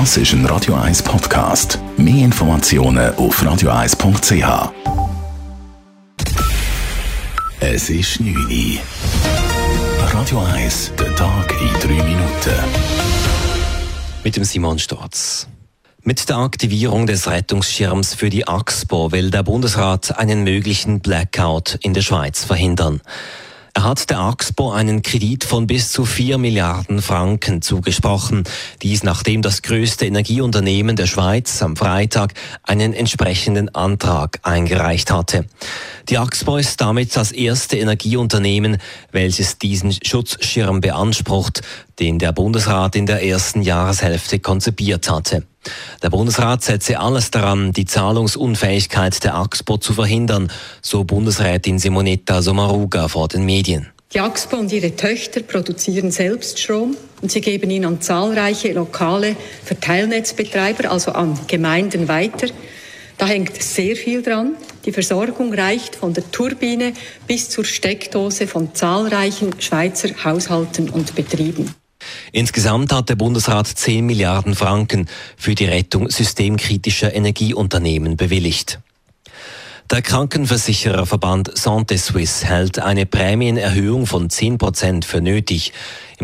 Das ist ein Radio 1 Podcast. Mehr Informationen auf radio1.ch. Es ist 9 Uhr. Radio 1, der Tag in 3 Minuten. Mit dem Simon Storz. Mit der Aktivierung des Rettungsschirms für die AXPO will der Bundesrat einen möglichen Blackout in der Schweiz verhindern. Er hat der AXPO einen Kredit von bis zu 4 Milliarden Franken zugesprochen. Dies nachdem das größte Energieunternehmen der Schweiz am Freitag einen entsprechenden Antrag eingereicht hatte. Die AXPO ist damit das erste Energieunternehmen, welches diesen Schutzschirm beansprucht, den der Bundesrat in der ersten Jahreshälfte konzipiert hatte. Der Bundesrat setze alles daran, die Zahlungsunfähigkeit der AXPO zu verhindern, so Bundesrätin Simonetta Sommaruga vor den Medien. Die AXPO und ihre Töchter produzieren selbst Strom und sie geben ihn an zahlreiche lokale Verteilnetzbetreiber, also an Gemeinden weiter. Da hängt sehr viel dran. Die Versorgung reicht von der Turbine bis zur Steckdose von zahlreichen Schweizer Haushalten und Betrieben. Insgesamt hat der Bundesrat 10 Milliarden Franken für die Rettung systemkritischer Energieunternehmen bewilligt. Der Krankenversichererverband Santé Suisse hält eine Prämienerhöhung von 10 Prozent für nötig.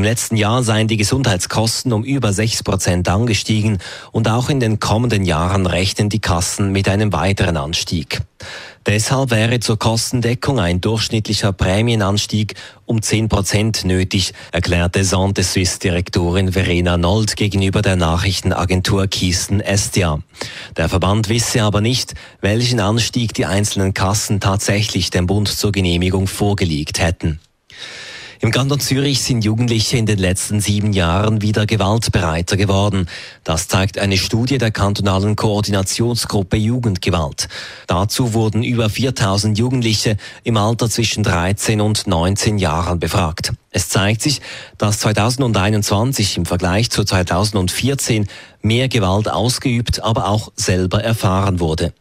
Im letzten Jahr seien die Gesundheitskosten um über 6 Prozent angestiegen und auch in den kommenden Jahren rechnen die Kassen mit einem weiteren Anstieg. Deshalb wäre zur Kostendeckung ein durchschnittlicher Prämienanstieg um 10 Prozent nötig, erklärte Santé Suisse Direktorin Verena Nold gegenüber der Nachrichtenagentur Kiesten Estia. Der Verband wisse aber nicht, welchen Anstieg die einzelnen Kassen tatsächlich dem Bund zur Genehmigung vorgelegt hätten. Im Kanton Zürich sind Jugendliche in den letzten sieben Jahren wieder gewaltbereiter geworden. Das zeigt eine Studie der kantonalen Koordinationsgruppe Jugendgewalt. Dazu wurden über 4000 Jugendliche im Alter zwischen 13 und 19 Jahren befragt. Es zeigt sich, dass 2021 im Vergleich zu 2014 mehr Gewalt ausgeübt, aber auch selber erfahren wurde.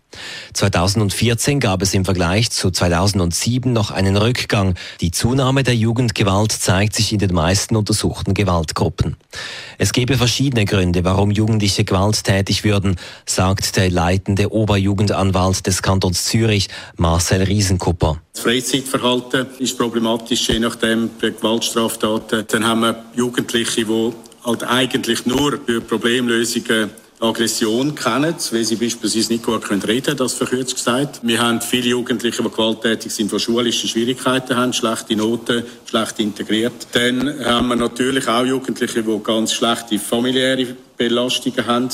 2014 gab es im Vergleich zu 2007 noch einen Rückgang. Die Zunahme der Jugendgewalt zeigt sich in den meisten untersuchten Gewaltgruppen. Es gebe verschiedene Gründe, warum Jugendliche gewalttätig würden, sagt der leitende Oberjugendanwalt des Kantons Zürich, Marcel Riesenkupper. Das Freizeitverhalten ist problematisch, je nachdem bei Gewaltstraftaten. Dann haben wir Jugendliche, die halt eigentlich nur durch Problemlösungen Aggression kennen, weil sie beispielsweise nicht gut reden können, das verkürzt gesagt. Wir haben viele Jugendliche, die gewalttätig sind, die schulische Schwierigkeiten haben, schlechte Noten, schlecht integriert. Dann haben wir natürlich auch Jugendliche, die ganz schlechte familiäre Belastungen haben.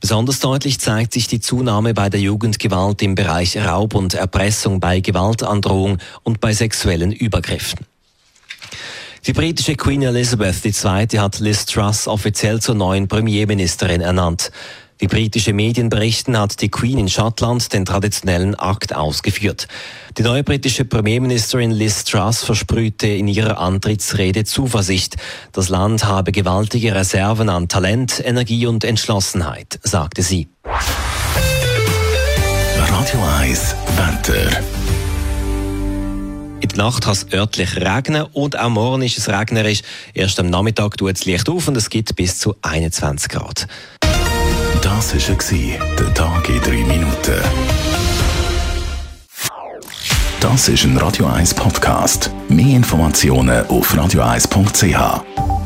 Besonders deutlich zeigt sich die Zunahme bei der Jugendgewalt im Bereich Raub und Erpressung bei Gewaltandrohung und bei sexuellen Übergriffen. Die britische Queen Elizabeth II. hat Liz Truss offiziell zur neuen Premierministerin ernannt. Wie britische Medien berichten, hat die Queen in Schottland den traditionellen Akt ausgeführt. Die neue britische Premierministerin Liz Truss versprühte in ihrer Antrittsrede Zuversicht. Das Land habe gewaltige Reserven an Talent, Energie und Entschlossenheit, sagte sie. Radio 1, Wetter. Der Nacht kann es örtlich regnen und auch morgen ist es regnerisch. Erst am Nachmittag tut es Licht auf und es gibt bis zu 21 Grad. Das war der Tag in drei Minuten. Das ist ein Radio 1 Podcast. Mehr Informationen auf radio1.ch.